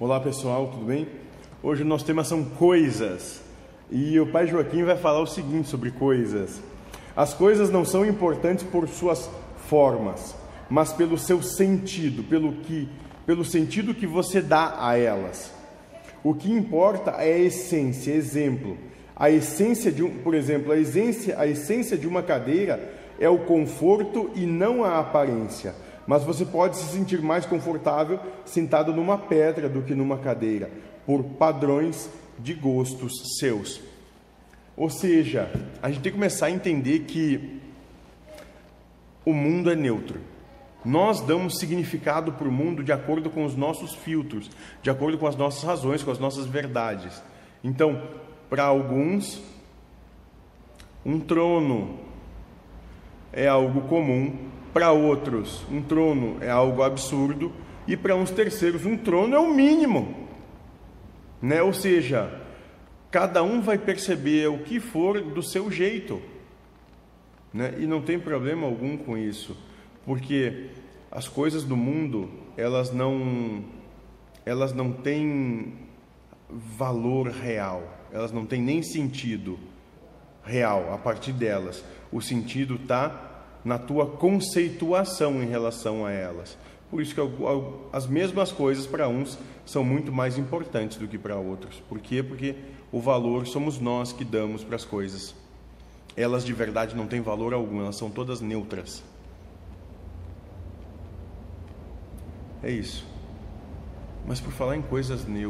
Olá pessoal, tudo bem? Hoje o nosso tema são coisas e o pai Joaquim vai falar o seguinte sobre coisas. As coisas não são importantes por suas formas, mas pelo seu sentido, pelo que, pelo sentido que você dá a elas. O que importa é a essência, exemplo. A essência de um, por exemplo, a essência, a essência de uma cadeira é o conforto e não a aparência. Mas você pode se sentir mais confortável sentado numa pedra do que numa cadeira, por padrões de gostos seus. Ou seja, a gente tem que começar a entender que o mundo é neutro. Nós damos significado para o mundo de acordo com os nossos filtros, de acordo com as nossas razões, com as nossas verdades. Então, para alguns, um trono é algo comum, para outros, um trono é algo absurdo, e para uns terceiros, um trono é o mínimo. Né? Ou seja, cada um vai perceber o que for do seu jeito. Né? E não tem problema algum com isso, porque as coisas do mundo, elas não elas não têm valor real, elas não têm nem sentido real a partir delas. O sentido está na tua conceituação em relação a elas. Por isso que as mesmas coisas para uns são muito mais importantes do que para outros. Por quê? Porque o valor somos nós que damos para as coisas. Elas de verdade não têm valor algum, elas são todas neutras. É isso. Mas por falar em coisas neutras,